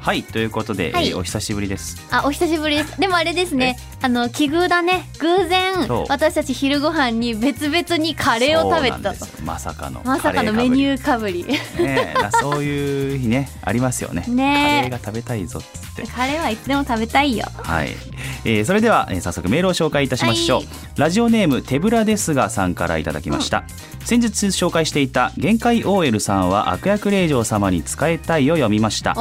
はいということで、はい。えーお久しぶりです。あお久しぶりです。でもあれですね。あの奇遇だね。偶然そう。私たち昼ご飯に別々にカレーを食べてたと。そうなんですまさかのまさかのメニューかぶり。ーねそういう日ねありますよね。ねえ。カレーが食べたいぞっつってカレーはいつでも食べたいよ。はい、えーそれでは、えー早速メールを紹介いたしましょう、はい。ラジオネーム手ぶらですがさんからいただきました、先日紹介していた限界 OL さんは悪役令嬢様に使えたいを読みました。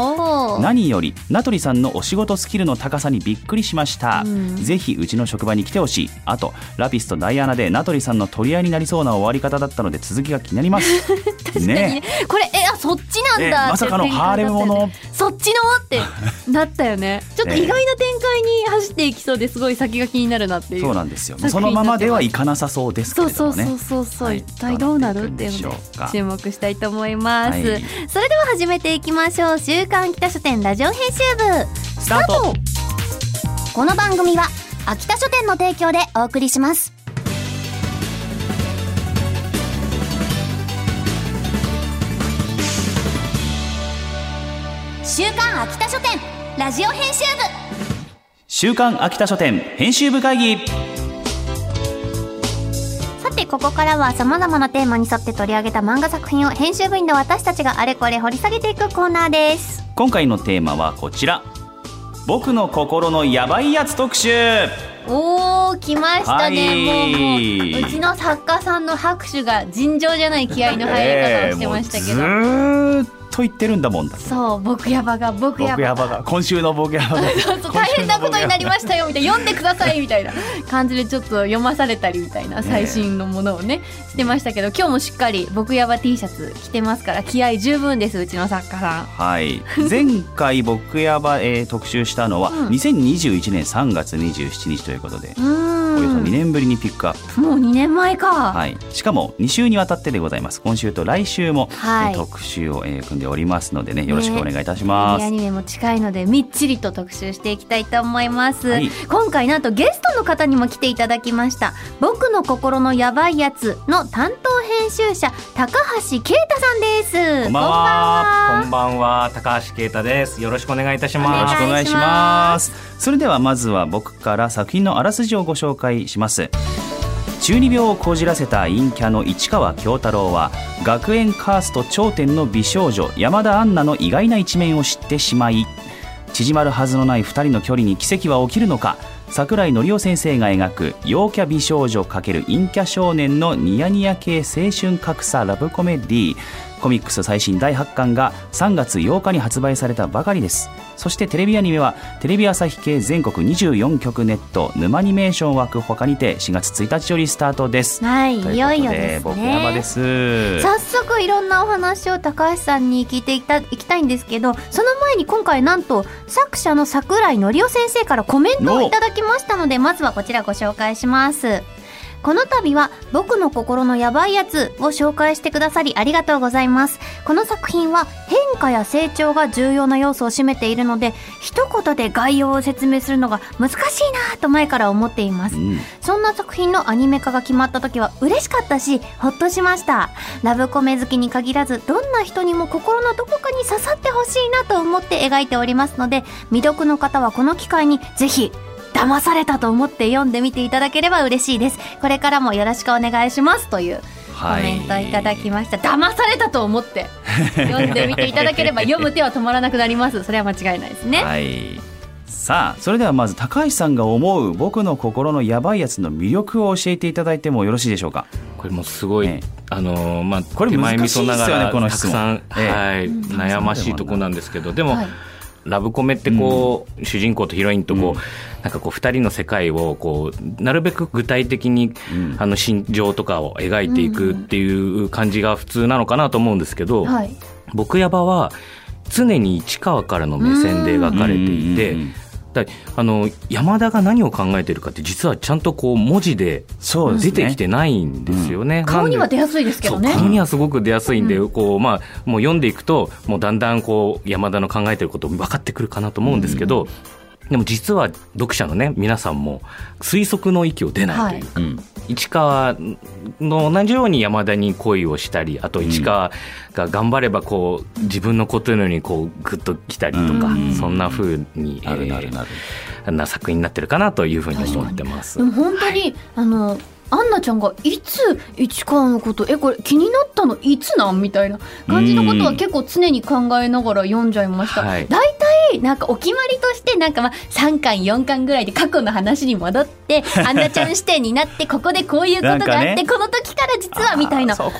何より名取さんのお仕事スキルの高さにびっくりしました、うん。ぜひうちの職場に来てほしい。あとラピスとダイアナで名取さんの取り合いになりそうな終わり方だったので続きが気になります。ねこれえあそっちなんえだまさかのハーレムもの？そっちの？って。な ったよね。ちょっと意外な展開に走っていきそうですごい先が気になるなっていうそうなんですよ。そのままではいかなさそうですけどもね。そうそうそうそう、はい一体どうなるっていうので注目したいと思います、はいそれでは始めていきましょう週刊北書店ラジオ編集部スタートこの番組は秋田書店の提供でお送りします週刊ラジオ編集部。週刊秋田書店編集部会議。さてここからは様々なテーマに沿って取り上げた漫画作品を編集部員の私たちがあれこれ掘り下げていくコーナーです。今回のテーマはこちら。僕の心のヤバいやつ特集。おー来ましたね、はい。もうもううちの作家さんの拍手が尋常じゃない気合の入り方をしてましたけど、えーずーっと言ってるんだもんだ。そう僕ヤバが僕ヤバ。僕ヤバが。今週の僕ヤバが。大変なことになりましたよみたいな。読んでくださいみたいな。感じでちょっと読まされたりみたいな最新のものをねしてましたけど今日もしっかり僕ヤバ T シャツ着てますから気合十分ですうちの作家さん。はい。前回僕ヤバ、えー特集したのはうん。2021年3月27日ということでおよそ2年ぶりにピックアップ。もう2年前か、はい、しかも2週にわたってでございます。今週と来週も、はい。えー特集を、えー組んでおりますのでねよろしくお願いいたしアます、ニメも近いのでみっちりと特集していきたいと思います、はい。今回なんとゲストの方にも来ていただきました。僕の心のヤバいやつの担当編集者高橋啓太さんです。こんばんは。こんばんは、高橋啓太です。よろしくお願いいたしおよろます。しくお願いします。それではまずは僕から作品のあらすじをご紹介します中二病をこじらせた陰キャの市川京太郎は学園カースト頂点の美少女山田杏奈の意外な一面を知ってしまい縮まるはずのない2人の距離に奇跡は起きるのか桜井紀夫先生が描く陽キャ美少女×陰キャ少年のニヤニヤ系青春格差ラブコメディコミックス最新第8巻が3月8日に発売されたばかりです。そしてテレビアニメはテレビ朝日系全国24局ネット沼アニメーション枠他にて4月1日よりスタートです。はいといよいよです僕山でねす。早速いろんなお話を高橋さんに聞いていたいきたいんですけどその前に今回なんと作者の桜井紀夫先生からコメントをいただきましたのでまずはこちらご紹介しますこの度は僕の心のヤバいやつを紹介してくださりありがとうございます。この作品は変化や成長が重要な要素を占めているので一言で概要を説明するのが難しいなと前から思っています。うん。そんな作品のアニメ化が決まった時は嬉しかったし、ほっとしました。ラブコメ好きに限らず、どんな人にも心のどこかに刺さってほしいなと思って描いておりますので、未読の方はこの機会にぜひ、騙されたと思って読んでみていただければ嬉しいです。これからもよろしくお願いします。というコはい。メントいただきました。騙されたと思って 読んでみていただければ読む手は止まらなくなります。それは間違いないですね。はい。さあそれではまず高橋さんが思う僕の心のやばいやつの魅力を教えていただいてもよろしいでしょうか？これもすごい、ええ。あのーまあこれ手前味難しいっすよね噌ながらこの質問。たくさん、ええ。はい、悩ましいところなんですけどでも、はいラブコメってこう、主人公とヒロインとこう、なんかこう二人の世界をこうなるべく具体的に、うん。あの心情とかを描いていくっていう感じが普通なのかなと思うんですけど、はい。僕やばは常に市川からの目線で描かれていて、うんうんうんだあの山田が何を考えてるかって実はちゃんとこう文字で出てきてないんですよね。顔にはなんで出やすいですけどね。顔にはすごく出やすいんで、こうまあ、もう読んでいくともうだんだんこう山田の考えてること分かってくるかなと思うんですけど、でも実は読者のね皆さんも推測の域を出ないというか、うん。市川の同じように山田に恋をしたりあと市川が頑張ればこう自分のことのようにこうグッときたりとか、うん。そんな風に、なるなるなな作品になってるかなというふうに思ってます。で。も本当に、あのアンナちゃんがいつ市川のことえこれ気になったのいつなん？みたいな感じのことは結構常に考えながら読んじゃいました。はい。大体なんかお決まりとしてなんかまあ3巻4巻ぐらいで過去の話に戻って アンナちゃん視点になってここでこういうことがあって、ね。この時から実はみたいな話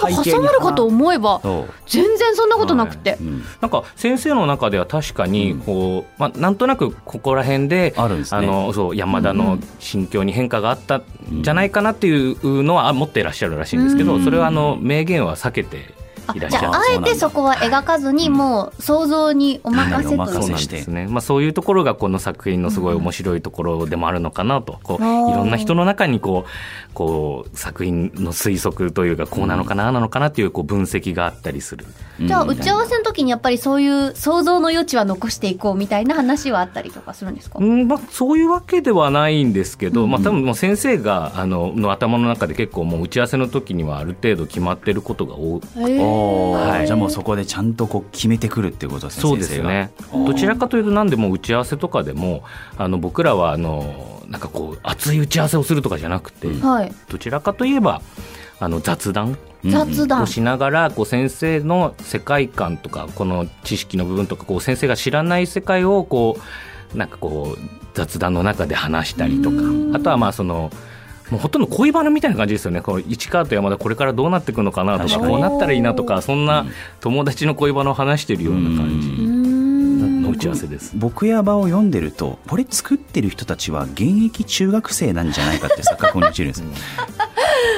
が挟まるかと思えば全然そんなことなくて。うん。なんか先生の中では確かにこう、まあ、なんとなくここら辺であるんですね。のそう山田の心境に変化があったん。じゃないかなっていうのは持っていらっしゃるらしいんですけど、うんそれはあの名言は避けてあいらっしゃるじゃああえてそこは描かずにもう想像にお任せ。というはい。お任せそうなんですね、まあ、そういうところがこの作品のすごい面白いところでもあるのかなと、こういろんな人の中にこうこう作品の推測というかこうなのかな、なのかなっていうこう分析があったりする。じゃあ打ち合わせの時にやっぱりそういう想像の余地は残していこうみたいな話はあったりとかするんですか、うんまあ、そういうわけではないんですけど、まあ、多分もう先生があのの頭の中で結構もう打ち合わせの時にはある程度決まってることが多いへーおーはい。じゃあもうそこでちゃんとこう決めてくるっていうことですねそうですね。どちらかというと何でも打ち合わせとかでもあの僕らはあのなんかこう熱い打ち合わせをするとかじゃなくて、はい。どちらかといえばあの雑談雑談。をしながらこう先生の世界観とかこの知識の部分とかこう先生が知らない世界をこうなんかこう雑談の中で話したりとかあとはまあそのもうほとんど恋バナみたいな感じですよね。この市川と山田これからどうなっていくのかなとかこうなったらいいなとかそんな友達の恋バナを話してるような感じ。打ち合わせです。僕や場を読んでるとこれ作ってる人たちは現役中学生なんじゃないかって錯覚 に陥るんです。よ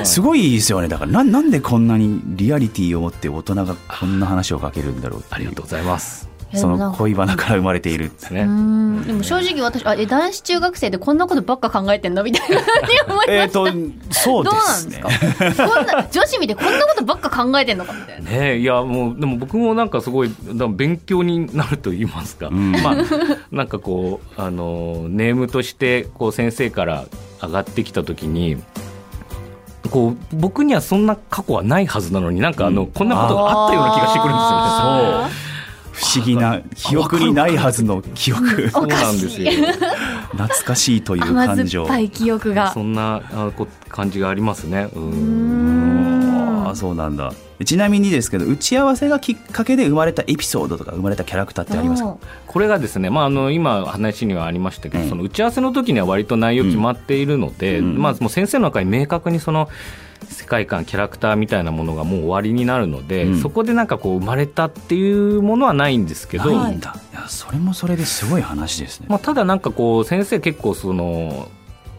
すごいですよね。だからななんでこんなにリアリティを持って大人がこんな話をかけるんだろうっていう。ありがとうございます。その恋バナから生まれているですね。でも正直私あえ男子中学生でこんなことばっか考えてんの？みたいな。に思いました、えっとそうどうですね。なんですか？こんな女子見てこんなことばっか考えてんのかみたいな。ねえいやもうでも僕もなんかすごい勉強になると言いますか、ん。まあなんかこうあのネームとしてこう先生から上がってきた時にこう僕にはそんな過去はないはずなのになんかあの、うん。こんなことがあったような気がしてくるんですよね。あ不思議な記憶にないはずの記憶。そうなんですよ。懐かしいという甘酸感情っぱい記憶が。そんなあこ感じがありますね。ううーんああそうなんだ。ちなみにですけど打ち合わせがきっかけで生まれたエピソードとか生まれたキャラクターってありますか？これがですね、まあ、あの今話にはありましたけど、うん。その打ち合わせの時には割と内容決まっているので、うん。まあ、もう先生の中に明確にその世界観キャラクターみたいなものがもう終わりになるので、うん。そこでなんかこう生まれたっていうものはないんですけど、ないいやそれもそれですごい話ですね。まあ、ただなんかこう先生結構その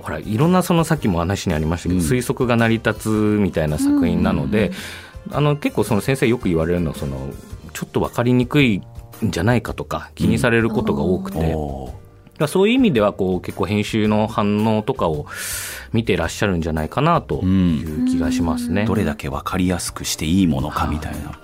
ほらいろんなそのさっきも話にありましたけど、うん。推測が成り立つみたいな作品なので、あの結構その先生よく言われるのはそのちょっと分かりにくいんじゃないかとか気にされることが多くて、おーだからそういう意味ではこう結構編集の反応とかを見てらっしゃるんじゃないかなという気がしますね。どれだけ分かりやすくしていいものかみたいな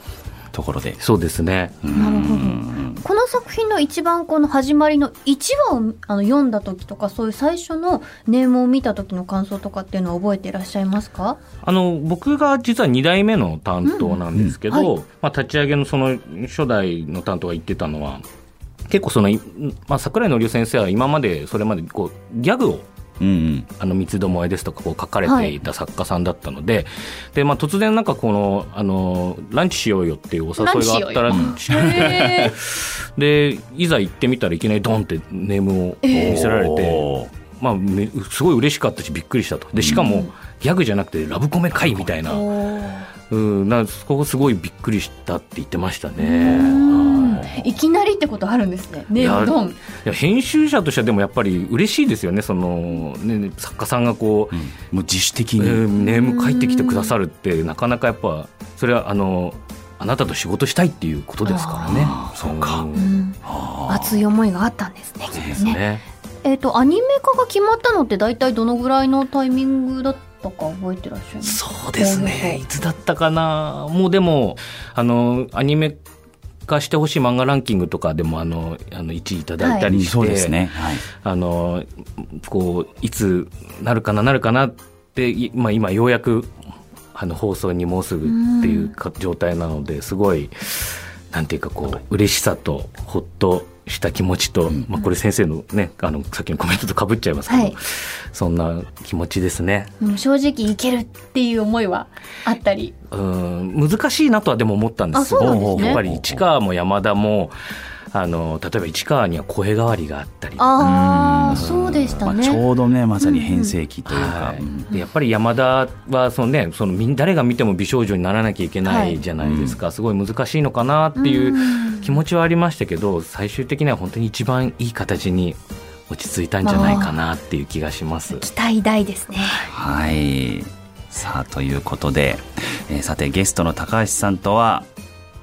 ところで。そうですね。なるほど。この作品の一番この始まりの1話をあの読んだ時とかそういう最初のネームを見た時の感想とかっていうのは覚えていらっしゃいますか？あの僕が実は2代目の担当なんですけど、うん。うんはまあ、立ち上げのその初代の担当が言ってたのは結構その、いまあ、桜井のりお先生は今までそれまでこうギャグをうんうん。あの三つどもえですとかこう書かれていた作家さんだったので,、でまあ、突然なんかこのあのランチしようよっていうお誘いがあったらランチしようよへ でいざ行ってみたらいきなりドンってネームを見せられて、まあ、めすごい嬉しかったしびっくりしたと。でしかも、ギャグじゃなくてラブコメ会みたいな,、うん、なんかそこすごいびっくりしたって言ってましたね。はいいきなりってことあるんですね。ね。いやドン。いや編集者としてはでもやっぱり嬉しいですよね。そのね作家さんがこう、うん。もう自主的えに、ーネーム書いてきてくださるってなかなかやっぱそれはあのあなたと仕事したいっていうことですからね。そうか。ん。うん。熱い思いがあったんですね。きっとですね。えっ、とアニメ化が決まったのって大体どのぐらいのタイミングだったか覚えてらっしゃいます？そうですね。いつだったかな？もうでもあのアニメ化してほしい漫画ランキングとかでもあのあの1位いただいたりして、そうですね、はい、あのこういつなるかななるかなって、いまあ、今ようやくあの放送にもうすぐっていうか状態なのですごいなんていうかこう嬉しさとほっとした気持ちと、まあ、これ先生のねあのさっきのコメントとかぶっちゃいますけど、はいそんな気持ちですね。うん正直いけるっていう思いはあったり。うん難しいなとはでも思ったんですあそうなんですねやっぱり市川も山田もあの例えば市川には声変わりがあったりあそうでしたまあ、ね。ちょうどねまさに変声期というか、はい。うん。でやっぱり山田はその、ね、そのみん誰が見ても美少女にならなきゃいけなはい。いじゃないですか、すごい難しいのかなっていううん。気持ちはありましたけど最終的には本当に一番いい形に落ち着いたんじゃないかなっていう気がします。期待大ですね。はい。さあということで、えーさてゲストの高橋さんとは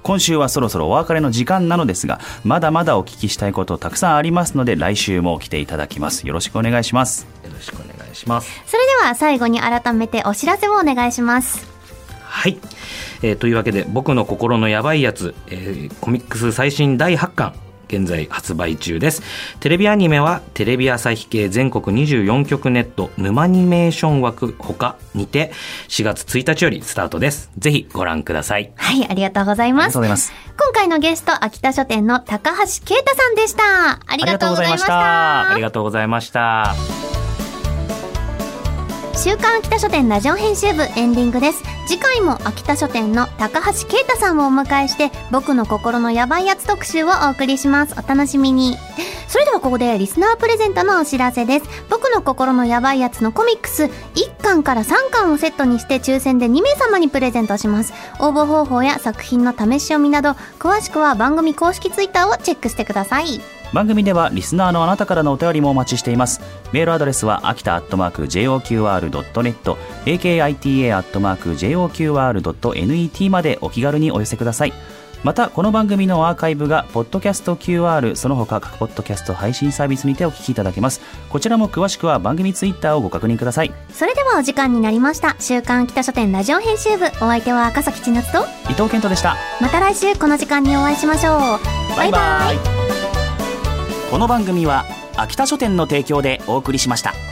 今週はそろそろお別れの時間なのですがまだまだお聞きしたいことたくさんありますので来週も来ていただきますよろしくお願いしますよろしくお願いします。それでは最後に改めてお知らせをお願いします。はい、えーというわけで「僕の心のやばいやつ」えーコミックス最新第8巻現在発売中ですテレビアニメはテレビ朝日系全国24局ネット沼アニメーション枠ほかにて4月1日よりスタートですぜひご覧くださいはい、ありがとうございあります。がとうございます今回のゲスト、秋田書店の高橋啓太さんでした。ありがとうございました。ありがとうございました週刊秋田書店ラジオ編集部エンディングです。次回も秋田書店の高橋啓太さんをお迎えして僕の心のヤバいやつ特集をお送りします。お楽しみに。それではここでリスナープレゼントのお知らせです。僕の心のヤバいやつのコミックス1巻から3巻をセットにして抽選で2名様にプレゼントします。応募方法や作品の試し読みなど詳しくは番組公式ツイッターをチェックしてください。番組ではリスナーのあなたからのお便りもお待ちしています。メールアドレスは秋田アットマーク JOQR.net akita アットマーク JOQR.net までお気軽にお寄せください。またこの番組のアーカイブがポッドキャスト QR その他各ポッドキャスト配信サービスにてお聞きいただけます。こちらも詳しくは番組ツイッターをご確認ください。それではお時間になりました。週刊秋田書店ラジオ編集部。お相手は赤崎千夏と伊藤健人でした。また来週この時間にお会いしましょう。バイバイこの番組は秋田書店の提供でお送りしました。